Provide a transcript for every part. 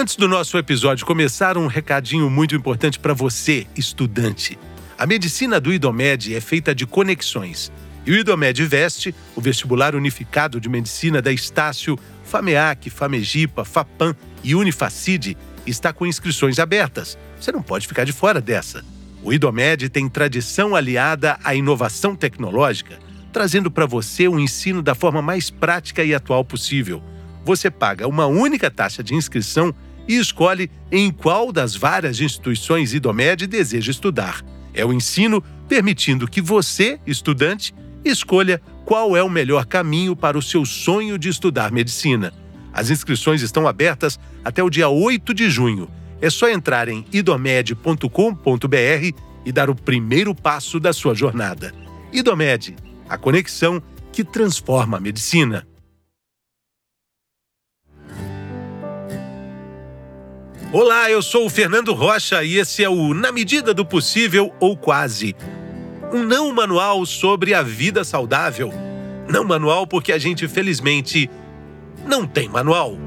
Antes do nosso episódio começar, um recadinho muito importante para você, estudante. A medicina do IDOMED é feita de conexões. E o IDOMED Veste, o vestibular unificado de medicina da Estácio, FAMEAC, FAMEGIPA, FAPAM e Unifacide, está com inscrições abertas. Você não pode ficar de fora dessa. O IDOMED tem tradição aliada à inovação tecnológica, trazendo para você um ensino da forma mais prática e atual possível você paga uma única taxa de inscrição e escolhe em qual das várias instituições IDOMED deseja estudar. É o ensino permitindo que você, estudante, escolha qual é o melhor caminho para o seu sonho de estudar medicina. As inscrições estão abertas até o dia 8 de junho. É só entrar em idomed.com.br e dar o primeiro passo da sua jornada. Idomed, a conexão que transforma a medicina. Olá, eu sou o Fernando Rocha e esse é o Na Medida do Possível ou Quase. Um não manual sobre a vida saudável. Não manual porque a gente, felizmente, não tem manual.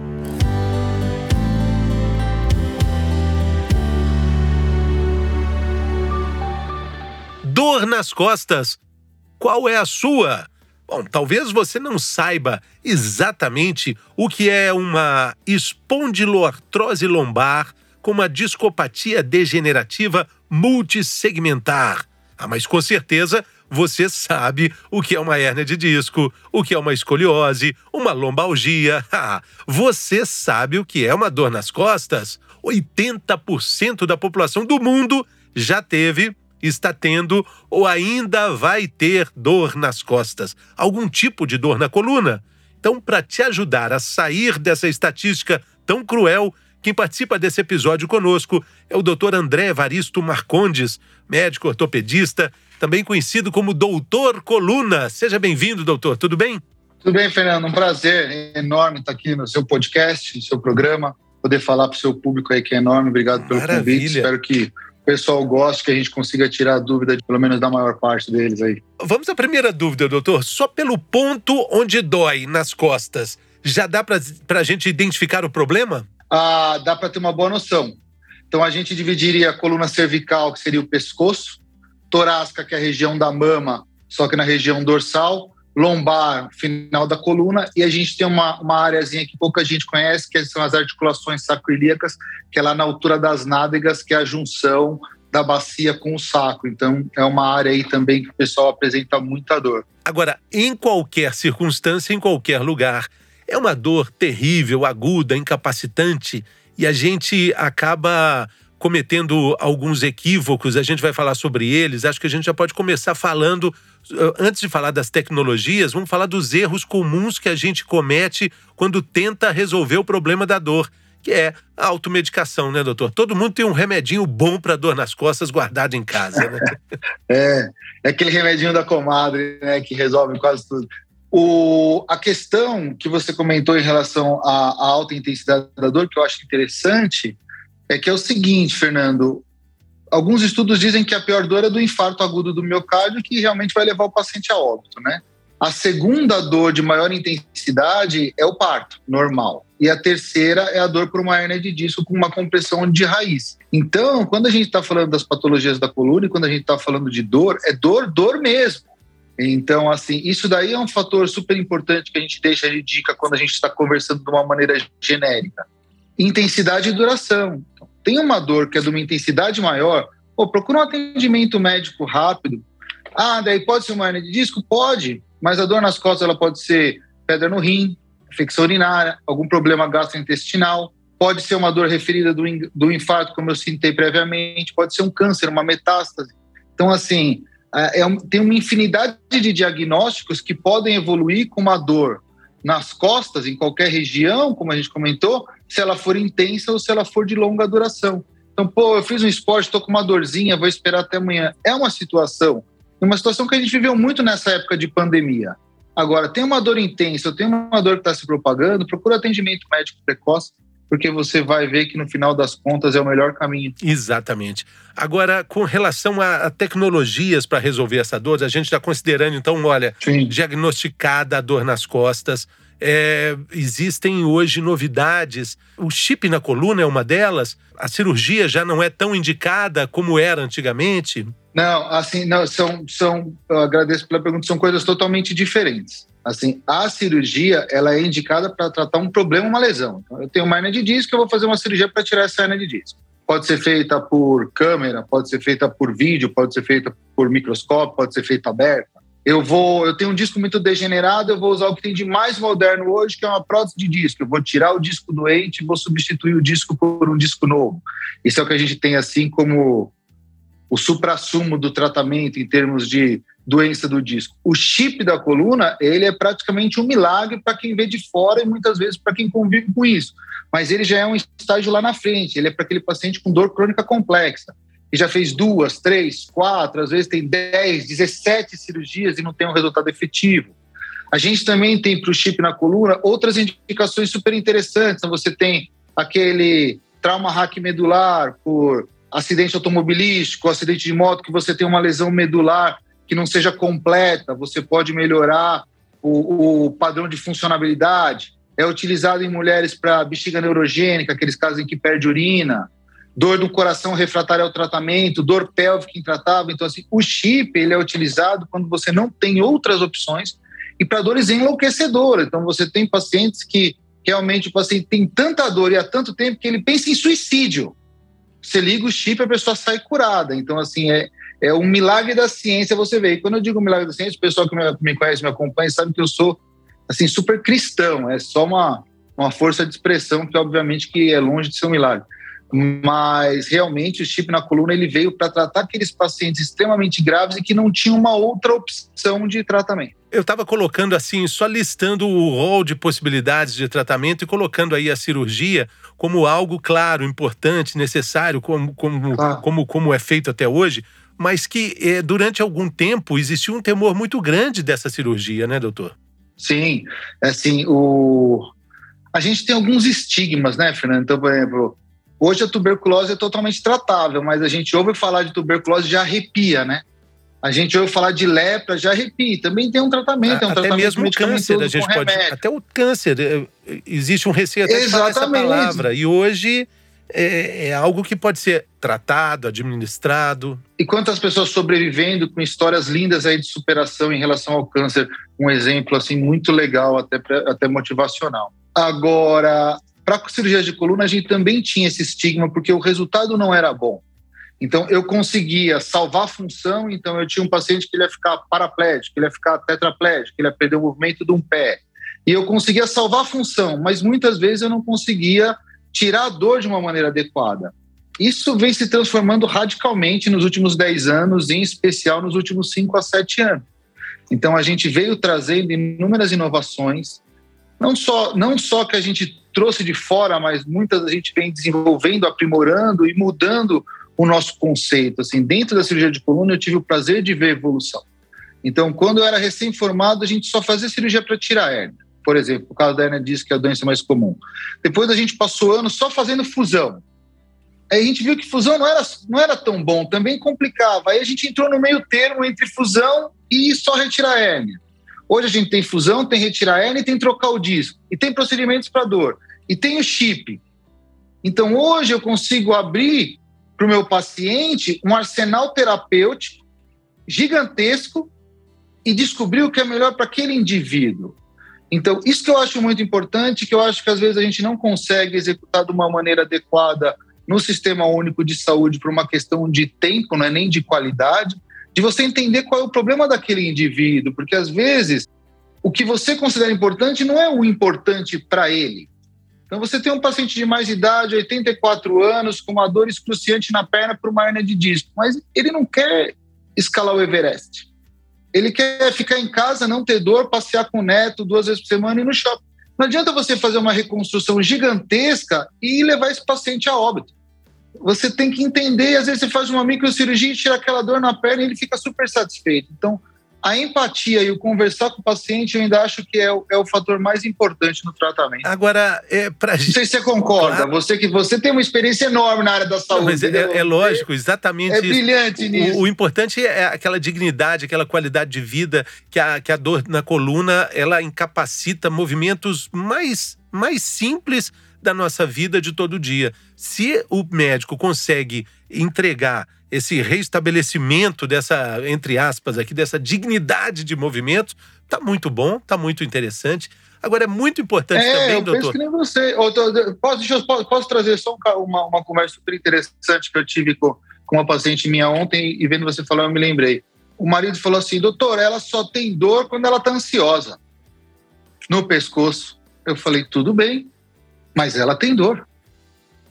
Dor nas costas. Qual é a sua? Bom, talvez você não saiba exatamente o que é uma espondiloartrose lombar com uma discopatia degenerativa multissegmentar. Ah, mas com certeza você sabe o que é uma hérnia de disco, o que é uma escoliose, uma lombalgia. Ah, você sabe o que é uma dor nas costas? 80% da população do mundo já teve está tendo ou ainda vai ter dor nas costas, algum tipo de dor na coluna. Então, para te ajudar a sair dessa estatística tão cruel, quem participa desse episódio conosco é o Dr. André Evaristo Marcondes, médico ortopedista, também conhecido como Doutor Coluna. Seja bem-vindo, doutor. Tudo bem? Tudo bem, Fernando. Um prazer enorme estar aqui no seu podcast, no seu programa, poder falar para o seu público aí que é enorme. Obrigado pelo Maravilha. convite. Espero que o pessoal gosta, que a gente consiga tirar a dúvida, de, pelo menos da maior parte deles aí. Vamos à primeira dúvida, doutor. Só pelo ponto onde dói nas costas, já dá para a gente identificar o problema? Ah, dá para ter uma boa noção. Então a gente dividiria a coluna cervical, que seria o pescoço, torácica, que é a região da mama, só que na região dorsal, lombar, final da coluna, e a gente tem uma, uma áreazinha que pouca gente conhece, que são as articulações sacroiliacas, que é lá na altura das nádegas, que é a junção da bacia com o saco. Então, é uma área aí também que o pessoal apresenta muita dor. Agora, em qualquer circunstância, em qualquer lugar, é uma dor terrível, aguda, incapacitante, e a gente acaba cometendo alguns equívocos, a gente vai falar sobre eles. Acho que a gente já pode começar falando, eh, antes de falar das tecnologias, vamos falar dos erros comuns que a gente comete quando tenta resolver o problema da dor, que é a automedicação, né, doutor? Todo mundo tem um remedinho bom para dor nas costas guardado em casa, né? é, é aquele remedinho da comadre, né, que resolve quase tudo. O, a questão que você comentou em relação à, à alta intensidade da dor, que eu acho interessante, é que é o seguinte, Fernando. Alguns estudos dizem que a pior dor é do infarto agudo do miocárdio, que realmente vai levar o paciente a óbito, né? A segunda dor de maior intensidade é o parto, normal. E a terceira é a dor por uma hernia de disco com uma compressão de raiz. Então, quando a gente está falando das patologias da coluna e quando a gente está falando de dor, é dor, dor mesmo. Então, assim, isso daí é um fator super importante que a gente deixa de dica quando a gente está conversando de uma maneira genérica intensidade e duração. Então, tem uma dor que é de uma intensidade maior, pô, procura um atendimento médico rápido. Ah, daí pode ser uma hernia de disco? Pode, mas a dor nas costas ela pode ser pedra no rim, infecção urinária, algum problema gastrointestinal, pode ser uma dor referida do, do infarto, como eu citei previamente, pode ser um câncer, uma metástase. Então, assim, é, é, tem uma infinidade de diagnósticos que podem evoluir com uma dor nas costas, em qualquer região, como a gente comentou, se ela for intensa ou se ela for de longa duração. Então, pô, eu fiz um esporte, estou com uma dorzinha, vou esperar até amanhã. É uma situação, uma situação que a gente viveu muito nessa época de pandemia. Agora, tem uma dor intensa, eu tenho uma dor que está se propagando, procura atendimento médico precoce, porque você vai ver que no final das contas é o melhor caminho. Exatamente. Agora, com relação a, a tecnologias para resolver essa dor, a gente está considerando, então, olha, Sim. diagnosticada a dor nas costas, É, existem hoje novidades. O chip na coluna é uma delas. A cirurgia já não é tão indicada como era antigamente. Não, assim, não, são, são, agradeço pela pergunta, são coisas totalmente diferentes. Assim, a cirurgia, ela é indicada para tratar um problema, uma lesão. Então, eu tenho uma hernia de disco, eu vou fazer uma cirurgia para tirar essa hernia de disco. Pode ser feita por câmera, pode ser feita por vídeo, pode ser feita por microscópio, pode ser feita aberta. Eu vou, eu tenho um disco muito degenerado, eu vou usar o que tem de mais moderno hoje, que é uma prótese de disco. Eu vou tirar o disco doente e vou substituir o disco por um disco novo. Isso é o que a gente tem assim como o suprassumo do tratamento em termos de doença do disco. O chip da coluna, ele é praticamente um milagre para quem vê de fora e muitas vezes para quem convive com isso. Mas ele já é um estágio lá na frente, ele é para aquele paciente com dor crônica complexa, que já fez duas, três, quatro, às vezes tem 10, 17 cirurgias e não tem um resultado efetivo. A gente também tem para o chip na coluna outras indicações super interessantes. Então, você tem aquele trauma hack medular por acidente automobilístico, acidente de moto, que você tem uma lesão medular que não seja completa, você pode melhorar o, o padrão de funcionabilidade. É utilizado em mulheres para bexiga neurogênica, aqueles casos em que perde urina, dor do coração refratária ao tratamento, dor pélvica intratável. Então, assim, o chip ele é utilizado quando você não tem outras opções e para dores enlouquecedoras. Então, você tem pacientes que realmente o paciente tem tanta dor e há tanto tempo que ele pensa em suicídio você liga o chip, a pessoa sai curada. Então, assim, é, é um milagre da ciência você vê. E quando eu digo milagre da ciência, o pessoal que me, conhece, me acompanha, sabe que eu sou, assim, super cristão. É só uma, uma força de expressão que, obviamente, que é longe de ser um milagre. Mas, realmente, o chip na coluna, ele veio para tratar aqueles pacientes extremamente graves e que não tinham uma outra opção de tratamento. Eu estava colocando assim, só listando o rol de possibilidades de tratamento e colocando aí a cirurgia como algo claro, importante, necessário, como, como, como, como é feito até hoje, mas que eh, durante algum tempo existiu um temor muito grande dessa cirurgia, né, doutor? Sim, assim, o... a gente tem alguns estigmas, né, Fernando? Então, por exemplo, hoje a tuberculose é totalmente tratável, mas a gente ouve falar de tuberculose já arrepia, né? A gente ouve falar de lepra, já arrepia. Também tem um tratamento, é um até tratamento mesmo o câncer, a gente pode. Até o câncer, é, existe um receio até de falar essa palavra. E hoje é, é, algo que pode ser tratado, administrado. E quantas pessoas sobrevivendo com histórias lindas aí de superação em relação ao câncer, um exemplo assim muito legal, até, até motivacional. Agora, para cirurgia de coluna, a gente também tinha esse estigma, porque o resultado não era bom. Então, eu conseguia salvar a função, então eu tinha um paciente que ele ia ficar paraplégico, ele ia ficar tetraplégico, ele ia perder o movimento de um pé. E eu conseguia salvar a função, mas muitas vezes eu não conseguia tirar a dor de uma maneira adequada. Isso vem se transformando radicalmente nos últimos 10 anos, em especial nos últimos 5 a 7 anos. Então, a gente veio trazendo inúmeras inovações, não só, não só que a gente trouxe de fora, mas muitas a gente vem desenvolvendo, aprimorando e mudando o nosso conceito. Assim, dentro da cirurgia de coluna, eu tive o prazer de ver evolução. Então, quando eu era recém-formado, a gente só fazia cirurgia para tirar a. Por exemplo, o caso da hérnia diz que é a doença mais comum. Depois a gente passou anos só fazendo fusão. Aí a gente viu que fusão não era, não era tão bom, também complicava. Aí a gente entrou no meio termo entre fusão e só retirar a. Hoje a gente tem fusão, tem retirar a e tem trocar o disco. E tem procedimentos para dor. E tem o chip. Então hoje eu consigo abrir para o meu paciente um arsenal terapêutico gigantesco e descobrir o que é melhor para aquele indivíduo. Então, isso que eu acho muito importante, que eu acho que às vezes a gente não consegue executar de uma maneira adequada no sistema único de saúde por uma questão de tempo, não é nem de qualidade, de você entender qual é o problema daquele indivíduo, porque às vezes o que você considera importante não é o importante para ele. Então, você tem um paciente de mais idade, 84 anos, com uma dor excruciante na perna por uma hernia de disco, mas ele não quer escalar o Everest. Ele quer ficar em casa, não ter dor, passear com o neto duas vezes por semana e no shopping. Não adianta você fazer uma reconstrução gigantesca e levar esse paciente a óbito. Você tem que entender, às vezes você faz uma microcirurgia e tira aquela dor na perna e ele fica super satisfeito. Então, a empatia e o conversar com o paciente, eu ainda acho que é o, é o fator mais importante no tratamento. Agora, é pra gente. Não sei se você concorda. Claro. Você que você tem uma experiência enorme na área da saúde. Não, mas é, é, lógico, exatamente. É brilhante isso. nisso. O, o, importante é aquela dignidade, aquela qualidade de vida que a, que a dor na coluna ela incapacita movimentos mais, mais simples da nossa vida de todo dia. Se o médico consegue entregar esse reestabelecimento dessa, entre aspas, aqui, dessa dignidade de movimento, tá muito bom, tá muito interessante. Agora, é muito importante é, também, eu doutor. Penso que nem você. Posso, eu, posso, posso trazer só uma, uma conversa super interessante que eu tive com, com uma paciente minha ontem e vendo você falar, eu me lembrei. O marido falou assim: doutor, ela só tem dor quando ela tá ansiosa no pescoço. Eu falei: tudo bem, mas ela tem dor.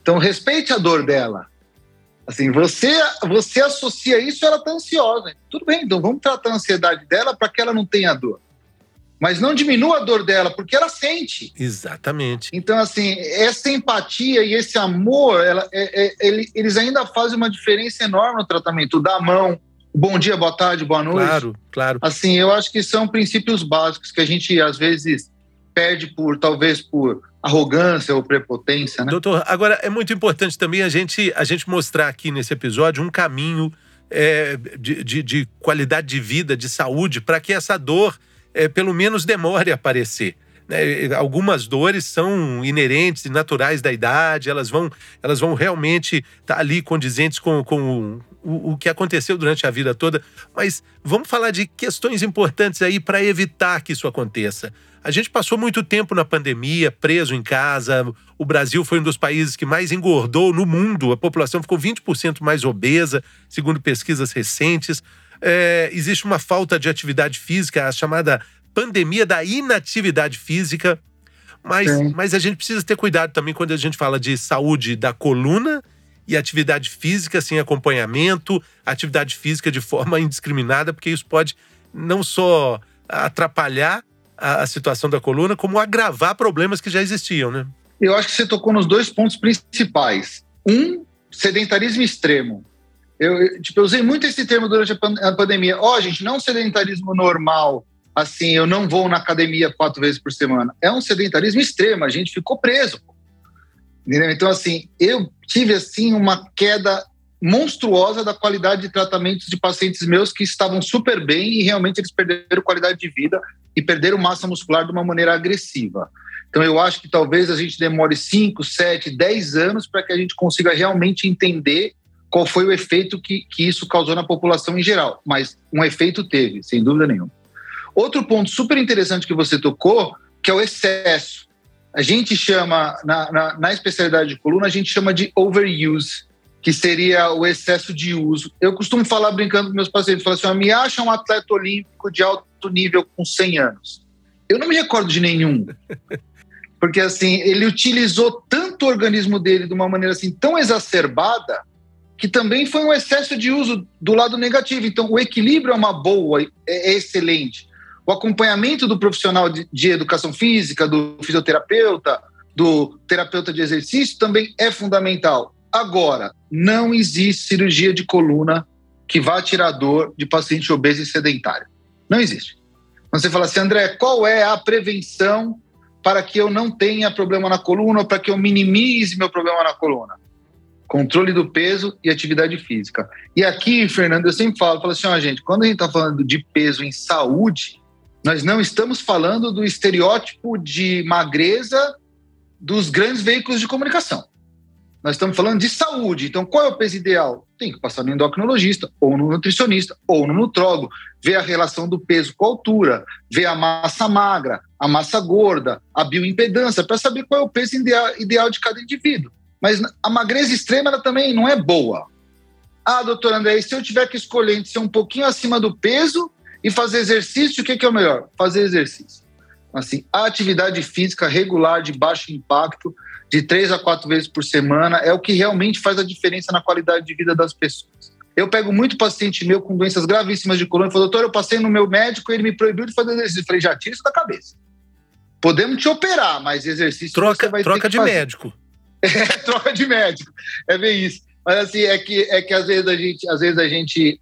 Então, respeite a dor dela. Assim, você, você associa isso, ela está ansiosa. Tudo bem, então vamos tratar a ansiedade dela para que ela não tenha dor. Mas não diminua a dor dela, porque ela sente. Exatamente. Então, assim, essa empatia e esse amor, ela, é, é, ele, eles ainda fazem uma diferença enorme no tratamento. Da mão, bom dia, boa tarde, boa noite. Claro, claro. Assim, eu acho que são princípios básicos que a gente, às vezes, perde por, talvez, por arrogância ou prepotência, né? Doutor, agora é muito importante também a gente, a gente mostrar aqui nesse episódio um caminho é, de, de, de, qualidade de vida, de saúde, para que essa dor, é, pelo menos, demore a aparecer. Né? Algumas dores são inerentes e naturais da idade, elas vão, elas vão realmente estar tá ali condizentes com, com o, o que aconteceu durante a vida toda. Mas vamos falar de questões importantes aí para evitar que isso aconteça. A gente passou muito tempo na pandemia, preso em casa. O Brasil foi um dos países que mais engordou no mundo. A população ficou 20% mais obesa, segundo pesquisas recentes. É, existe uma falta de atividade física, a chamada pandemia da inatividade física. Mas, mas a gente precisa ter cuidado também quando a gente fala de saúde da coluna e atividade física sem acompanhamento, atividade física de forma indiscriminada, porque isso pode não só atrapalhar a, a situação da coluna, como agravar problemas que já existiam, né? Eu acho que você tocou nos dois pontos principais. Um, sedentarismo extremo. Eu, tipo, eu usei muito esse termo durante a pandemia. Ó, oh, gente, não é sedentarismo normal, assim, eu não vou na academia quatro vezes por semana. É um sedentarismo extremo, a gente ficou preso. Entendeu? Então, assim, eu tive, assim, uma queda monstruosa da qualidade de tratamentos de pacientes meus que estavam super bem e realmente eles perderam qualidade de vida e perderam massa muscular de uma maneira agressiva. Então, eu acho que talvez a gente demore 5, 7, 10 anos para que a gente consiga realmente entender qual foi o efeito que, que isso causou na população em geral. Mas um efeito teve, sem dúvida nenhuma. Outro ponto super interessante que você tocou, que é o excesso. A gente chama, na, na, na especialidade de coluna, a gente chama de overuse, que seria o excesso de uso. Eu costumo falar brincando com meus pacientes, falar assim, me acha um atleta olímpico de alto nível com 100 anos. Eu não me recordo de nenhum. Porque assim, ele utilizou tanto o organismo dele de uma maneira assim tão exacerbada que também foi um excesso de uso do lado negativo. Então, o equilíbrio é uma boa, é, é excelente. O acompanhamento do profissional de, de educação física, do fisioterapeuta, do terapeuta de exercício também é fundamental. Agora, não existe cirurgia de coluna que vá tirar dor de paciente obeso e sedentário. Não existe. Você fala assim, André, qual é a prevenção para que eu não tenha problema na coluna, para que eu minimize meu problema na coluna? Controle do peso e atividade física. E aqui, Fernando, eu sempre falo, falo assim, ó, gente, quando a gente está falando de peso em saúde, nós não estamos falando do estereótipo de magreza dos grandes veículos de comunicação. Nós estamos falando de saúde. Então, qual é o peso ideal? Tem que passar no endocrinologista, ou no nutricionista, ou no nutrólogo, ver a relação do peso com a altura, ver a massa magra, a massa gorda, a bioimpedância, para saber qual é o peso ideal, de cada indivíduo. Mas a magreza extrema ela também não é boa. Ah, doutor André, se eu tiver que escolher entre ser um pouquinho acima do peso e fazer exercício, o que, que é o melhor? Fazer exercício. Assim, a atividade física regular de baixo impacto de três a quatro vezes por semana é o que realmente faz a diferença na qualidade de vida das pessoas. Eu pego muito paciente meu com doenças gravíssimas de coluna e falo, doutor, eu passei no meu médico e ele me proibiu de fazer exercício. Eu falei, já tira isso da cabeça. Podemos te operar, mas exercício troca, vai troca de fazer. médico. É, troca de médico. É bem isso. Mas assim, é que, é que às vezes a gente, às vezes a gente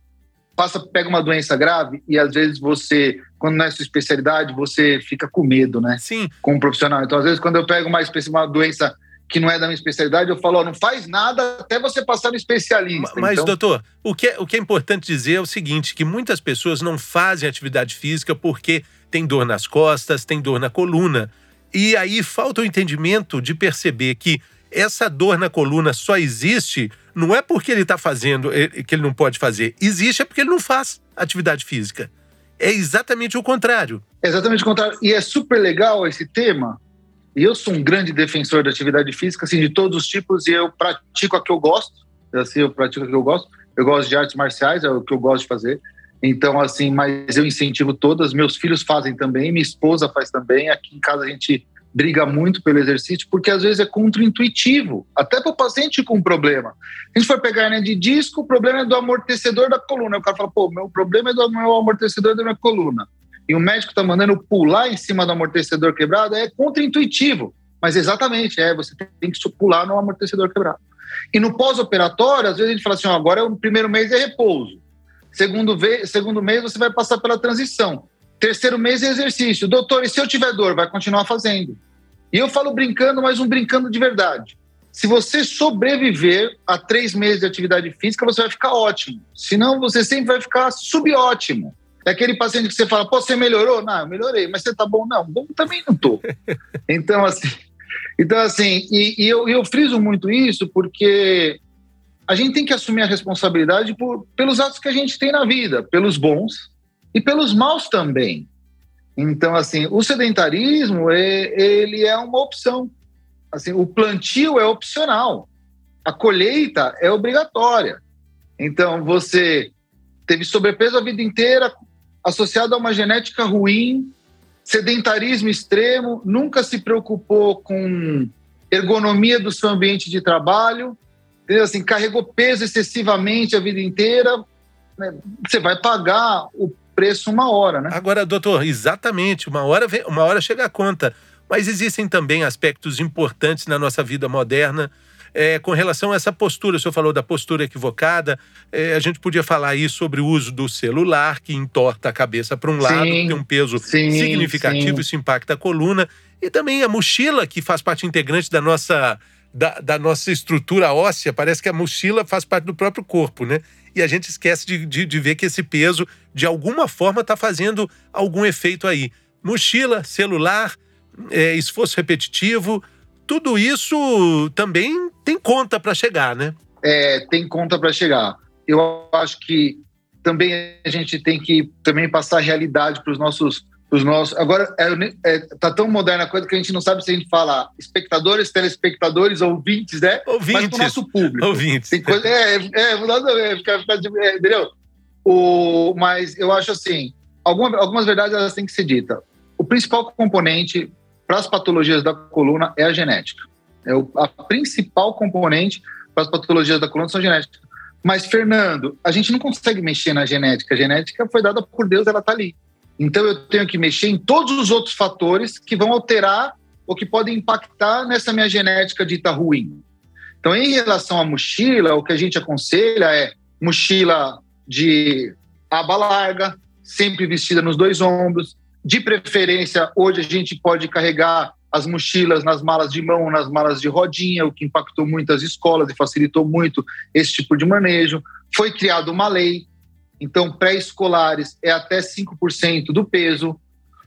passa, pega uma doença grave e às vezes você, quando não é sua especialidade, você fica com medo, né? Sim. Como profissional. Então, às vezes, quando eu pego uma, uma doença que não é da minha especialidade, eu falo, ó, não faz nada até você passar no especialista. Mas, então... doutor, o que, é, o que é importante dizer é o seguinte, que muitas pessoas não fazem atividade física porque tem dor nas costas, tem dor na coluna. E aí falta o entendimento de perceber que essa dor na coluna só existe não é porque ele está fazendo que ele não pode fazer, existe é porque ele não faz atividade física. É exatamente o contrário. É exatamente o contrário. E é super legal esse tema. E eu sou um grande defensor da atividade física, assim, de todos os tipos, e eu pratico a que eu gosto. Assim, eu pratico a que eu gosto. Eu gosto de artes marciais, é o que eu gosto de fazer. Então, assim, mas eu incentivo todas. Meus filhos fazem também, minha esposa faz também. Aqui em casa a gente briga muito pelo exercício, porque às vezes é contraintuitivo, até para o paciente com problema. A gente for pegar hernia de disco, o problema é do amortecedor da coluna. O cara fala, pô, meu problema é do meu amortecedor da minha coluna. E o médico está mandando pular em cima do amortecedor quebrado, é contraintuitivo. Mas exatamente, é, você tem que pular no amortecedor quebrado. E no pós-operatório, às vezes a gente fala assim, ó, agora o primeiro mês é repouso. Segundo, segundo mês você vai passar pela transição. Terceiro mês é exercício. Doutor, e se eu tiver dor, vai continuar fazendo. E eu falo brincando, mas um brincando de verdade. Se você sobreviver a três meses de atividade física, você vai ficar ótimo. Senão, você sempre vai ficar subótimo. É aquele paciente que você fala, pô, você melhorou? Não, eu melhorei, mas você tá bom? Não, bom também não tô. Então, assim, então, assim e, e eu, eu friso muito isso porque a gente tem que assumir a responsabilidade por, pelos atos que a gente tem na vida, pelos bons e pelos maus também. Então, assim, o sedentarismo é, ele é uma opção. Assim, o plantio é opcional, a colheita é obrigatória. Então, você teve sobrepeso a vida inteira, associado a uma genética ruim, sedentarismo extremo, nunca se preocupou com ergonomia do seu ambiente de trabalho, entendeu? Assim, carregou peso excessivamente a vida inteira, né? você vai pagar o preço uma hora, né? Agora, doutor, exatamente, uma hora, vem, uma hora chega a conta. Mas existem também aspectos importantes na nossa vida moderna é, com relação a essa postura. O senhor falou da postura equivocada. É, a gente podia falar aí sobre o uso do celular, que entorta a cabeça para um sim, lado, tem um peso sim, significativo, sim. isso impacta a coluna. E também a mochila, que faz parte integrante da nossa, da, da nossa estrutura óssea. Parece que a mochila faz parte do próprio corpo, né? E a gente esquece de, de, de ver que esse peso, de alguma forma, está fazendo algum efeito aí. Mochila, celular, é, esforço repetitivo, tudo isso também tem conta para chegar, né? É, tem conta para chegar. Eu acho que também a gente tem que também passar a realidade para os nossos os nossos. Agora, é, é, tá tão moderna a coisa que a gente não sabe se a gente fala espectadores, telespectadores, ouvintes, né? Ouvintes. Mas o nosso público. Ouvintes. Tem coisa, é, é, é, fica, fica, é, entendeu? O, mas eu acho assim, alguma, algumas verdades elas têm que ser ditas. O principal componente para as patologias da coluna é a genética. É o, a principal componente para as patologias da coluna são genéticas. Mas, Fernando, a gente não consegue mexer na genética. A genética foi dada por Deus, ela está ali. Então eu tenho que mexer em todos os outros fatores que vão alterar ou que podem impactar nessa minha genética dita ruim. Então, em relação à mochila, o que a gente aconselha é mochila de aba larga, sempre vestida nos dois ombros. De preferência, hoje a gente pode carregar as mochilas nas malas de mão, nas malas de rodinha, o que impactou muito as escolas e facilitou muito esse tipo de manejo. Foi criada uma lei então, pré-escolares é até 5% do peso.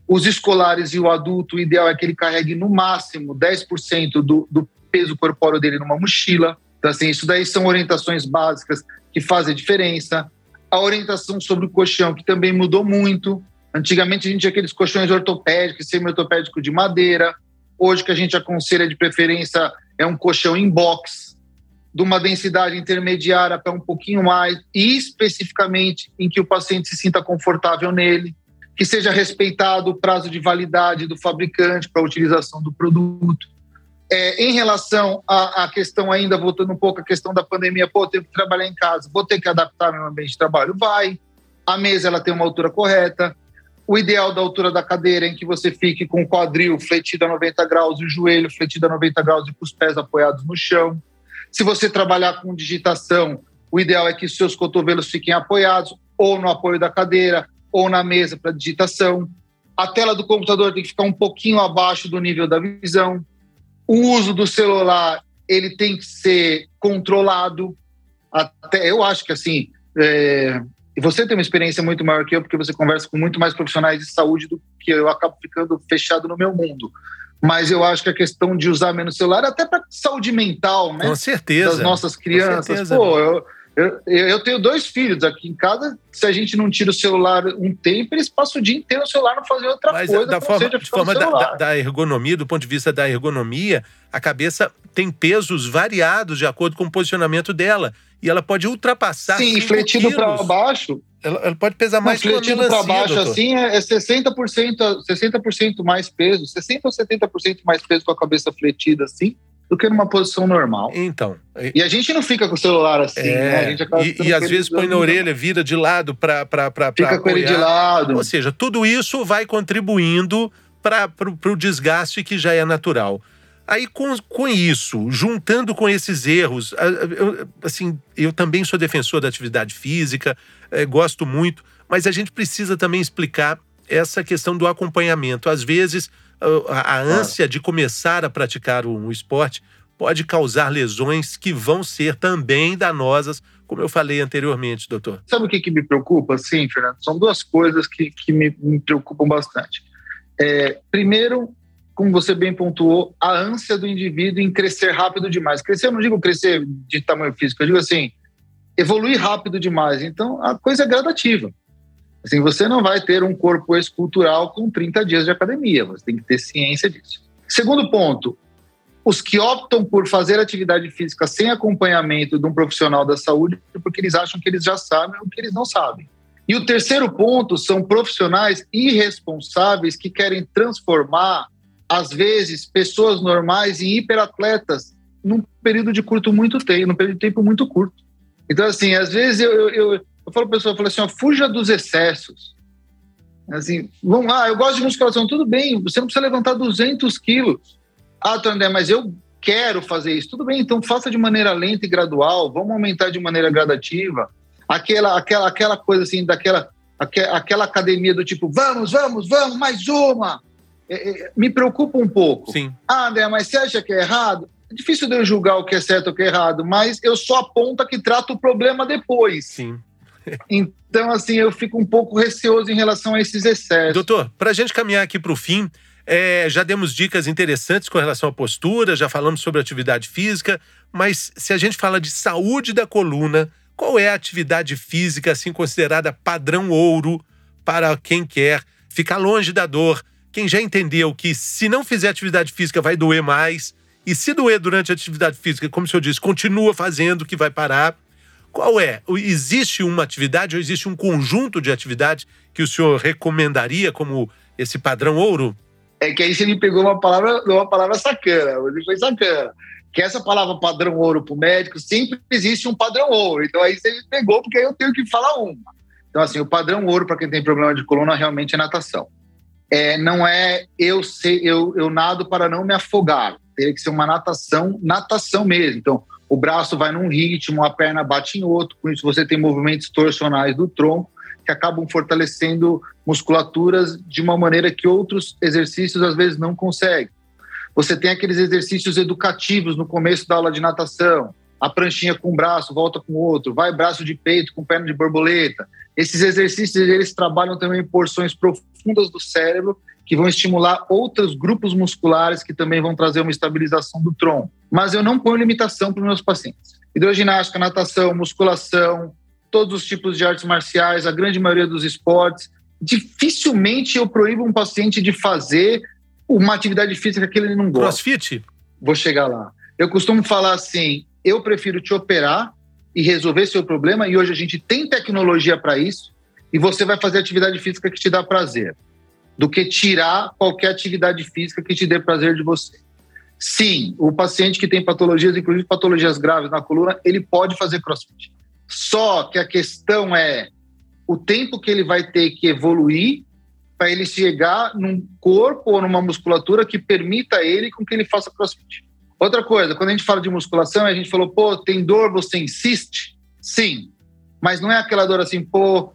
Os escolares e o adulto, o ideal é que ele carregue no máximo 10% do, do peso corpóreo dele numa mochila. Então, assim, isso daí são orientações básicas que fazem diferença. A orientação sobre o colchão, que também mudou muito. Antigamente a gente tinha aqueles colchões ortopédicos, semi-ortopédico de madeira. Hoje que a gente aconselha de preferência é um colchão em box, de uma densidade intermediária para um pouquinho mais, e especificamente em que o paciente se sinta confortável nele, que seja respeitado o prazo de validade do fabricante para a utilização do produto. É, em relação à, à, questão ainda, voltando um pouco à questão da pandemia, pô, tenho que trabalhar em casa, vou ter que adaptar meu ambiente de trabalho? Vai. A mesa ela tem uma altura correta. O ideal da altura da cadeira é em que você fique com o quadril fletido a 90 graus e o joelho fletido a 90 graus e com os pés apoiados no chão. Se você trabalhar com digitação, o ideal é que seus cotovelos fiquem apoiados. ou no apoio da cadeira, ou na mesa para digitação. A tela do computador tem que ficar um pouquinho abaixo do nível da visão. O uso do celular ele tem que ser controlado. Até eu acho que assim, é, você tem uma experiência muito maior que eu, porque você conversa com muito mais profissionais de saúde do que eu. Eu acabo ficando fechado no meu mundo. Mas eu acho que a questão de usar menos celular, até para saúde mental, né? Com certeza. Das nossas crianças. Pô, eu, eu, eu, tenho dois filhos aqui em casa. Se a gente não tira o celular um tempo, eles passam o dia inteiro no celular, não fazem outra Mas coisa. Da forma, de forma da, da, ergonomia, do ponto de vista da ergonomia, a cabeça tem pesos variados de acordo com o posicionamento dela. E ela pode ultrapassar. Sim, fletido para baixo. Ela, ela, pode pesar mais que uma fletido para baixo doutor. assim é, é 60%, 60% mais peso, 60 ou 70% mais peso com a cabeça fletida assim do que numa posição normal. Então. E a gente não fica com o celular assim, é, né? A gente acaba e, e às vezes põe na orelha, vira de lado para. Fica com ele de lado. Ou seja, tudo isso vai contribuindo para o desgaste que já é natural. Aí, com, com isso, juntando com esses erros, eu, assim, eu também sou defensor da atividade física, é, gosto muito, mas a gente precisa também explicar essa questão do acompanhamento. Às vezes, a, a ânsia de começar a praticar um esporte pode causar lesões que vão ser também danosas, como eu falei anteriormente, doutor. Sabe o que, que me preocupa? Sim, Fernando, são duas coisas que, que me, me preocupam bastante. É, primeiro, como você bem pontuou, a ânsia do indivíduo em crescer rápido demais. Crescer, eu não digo crescer de tamanho físico, eu digo assim, evoluir rápido demais. Então, a coisa é gradativa. Assim, você não vai ter um corpo escultural com 30 dias de academia, você tem que ter ciência disso. Segundo ponto, os que optam por fazer atividade física sem acompanhamento de um profissional da saúde, porque eles acham que eles já sabem o que eles não sabem. E o terceiro ponto são profissionais irresponsáveis que querem transformar, às vezes, pessoas normais em hiperatletas num período de curto muito tempo, num período de tempo muito curto. Então, assim, às vezes eu, eu, eu falo para a pessoa, eu falo assim, ó, fuja dos excessos. Assim, vamos lá, eu gosto de musculação, tudo bem, você não precisa levantar 200 quilos. Ah, André, mas eu quero fazer isso. Tudo bem, então faça de maneira lenta e gradual, vamos aumentar de maneira gradativa. Aquela, aquela, aquela coisa assim, daquela aquela academia do tipo, vamos, vamos, vamos, mais uma. É, é, me preocupa um pouco. Sim. Ah, André, mas você acha que é errado? É difícil de eu julgar o que é certo ou o que é errado, mas eu só aponto que trato o problema depois. Sim. Então, assim, eu fico um pouco receoso em relação a esses excessos. Doutor, para a gente caminhar aqui para o fim, é, já demos dicas interessantes com relação à postura, já falamos sobre atividade física, mas se a gente fala de saúde da coluna, qual é a atividade física assim considerada padrão ouro para quem quer ficar longe da dor? Quem já entendeu que se não fizer atividade física vai doer mais, e se doer durante a atividade física, como o senhor disse, continua fazendo que vai parar. Qual é? Existe uma atividade ou existe um conjunto de atividades que o senhor recomendaria como esse padrão ouro? É que aí você me pegou uma palavra, uma palavra sacana, você foi sacana. Que essa palavra padrão ouro para o médico, sempre existe um padrão ouro. Então aí você me pegou, porque aí eu tenho que falar uma. Então, assim, o padrão ouro para quem tem problema de coluna realmente é natação. É, não é eu, ser, eu, eu nado para não me afogar. Teria que ser uma natação, natação mesmo. Então, o braço vai num ritmo, a perna bate em outro, com isso você tem movimentos torsionais do tronco que acabam fortalecendo musculaturas de uma maneira que outros exercícios às vezes não conseguem. Você tem aqueles exercícios educativos no começo da aula de natação, a pranchinha com um braço, volta com o outro, vai braço de peito com perna de borboleta. Esses exercícios eles trabalham também porções profundas do cérebro que vão estimular outros grupos musculares que também vão trazer uma estabilização do tronco. Mas eu não ponho limitação para os meus pacientes. Hidroginástica, natação, musculação, todos os tipos de artes marciais, a grande maioria dos esportes. Dificilmente eu proíbo um paciente de fazer uma atividade física que ele não gosta. Crossfit? Vou chegar lá. Eu costumo falar assim: eu prefiro te operar e resolver seu problema, e hoje a gente tem tecnologia para isso, e você vai fazer atividade física que te dá prazer do que tirar qualquer atividade física que te dê prazer de você. Sim, o paciente que tem patologias, inclusive patologias graves na coluna, ele pode fazer crossfit. Só que a questão é o tempo que ele vai ter que evoluir para ele chegar num corpo ou numa musculatura que permita ele com que ele faça crossfit. Outra coisa, quando a gente fala de musculação, a gente falou, pô, tem dor, você insiste? Sim. Mas não é aquela dor assim, pô,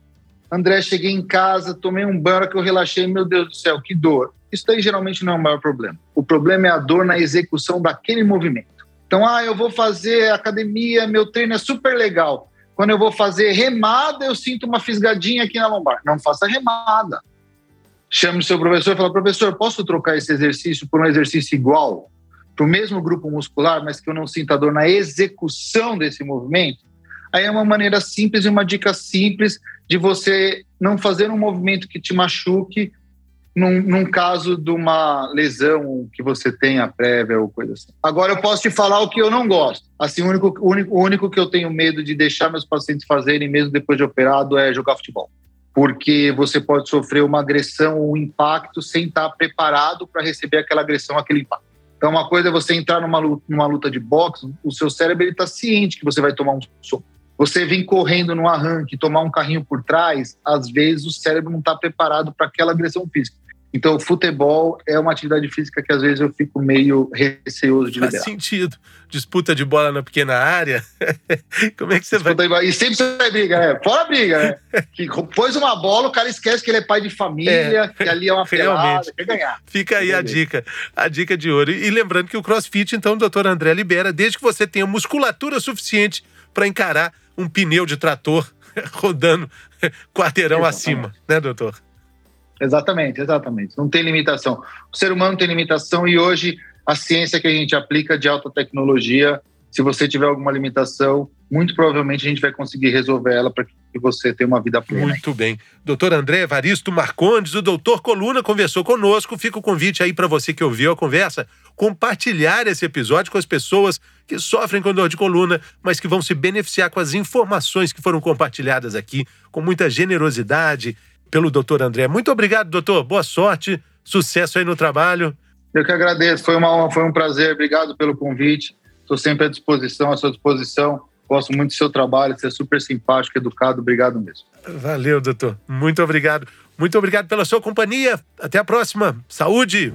André, cheguei em casa, tomei um banho que eu relaxei, meu Deus do céu, que dor. Isso daí geralmente não é o maior problema. O problema é a dor na execução daquele movimento. Então, ah, eu vou fazer academia, meu treino é super legal. Quando eu vou fazer remada, eu sinto uma fisgadinha aqui na lombar. Não faça remada. Chame o seu professor e fala, professor, posso trocar esse exercício por um exercício igual? Para o mesmo grupo muscular, mas que eu não sinta dor na execução desse movimento? Aí é uma maneira simples e uma dica simples de você não fazer um movimento que te machuque num, num, caso de uma lesão que você tenha prévia ou coisa assim. Agora eu posso te falar o que eu não gosto. Assim, o único, o único, o único que eu tenho medo de deixar meus pacientes fazerem, mesmo depois de operado, é jogar futebol. Porque você pode sofrer uma agressão ou um impacto sem estar preparado para receber aquela agressão, aquele impacto. Então, uma coisa é você entrar numa luta, numa luta de boxe, o seu cérebro está ciente que você vai tomar um soco. Você vem correndo no arranque, tomar um carrinho por trás, às vezes o cérebro não está preparado para aquela agressão física. Então, o futebol é uma atividade física que às vezes eu fico meio receoso de Faz liberar. Faz sentido. Disputa de bola na pequena área. Como é que você Disputa vai. E sempre você vai briga, né? Fora briga, né? Que pôs uma bola, o cara esquece que ele é pai de família, é, que ali é uma pelada, quer ganhar. Fica aí a dica, a dica de ouro. E lembrando que o CrossFit, então, o doutor André libera, desde que você tenha musculatura suficiente para encarar um pneu de trator rodando quarteirão Exatamente. acima, né, doutor? Exatamente, exatamente. Não tem limitação. O ser humano tem limitação e hoje a ciência que a gente aplica de alta tecnologia, se você tiver alguma limitação, muito provavelmente a gente vai conseguir resolver ela para que você tenha uma vida plena. Muito bem. Doutor André Evaristo Marcondes, o doutor Coluna conversou conosco. Fica o convite aí para você que ouviu a conversa, compartilhar esse episódio com as pessoas que sofrem com dor de coluna, mas que vão se beneficiar com as informações que foram compartilhadas aqui, com muita generosidade pelo doutor André. Muito obrigado, doutor. Boa sorte, sucesso aí no trabalho. Eu que agradeço, foi uma honra, foi um prazer. Obrigado pelo convite. Estou sempre à disposição, à sua disposição. Gosto muito do seu trabalho, você é super simpático, educado. Obrigado mesmo. Valeu, doutor. Muito obrigado. Muito obrigado pela sua companhia. Até a próxima. Saúde!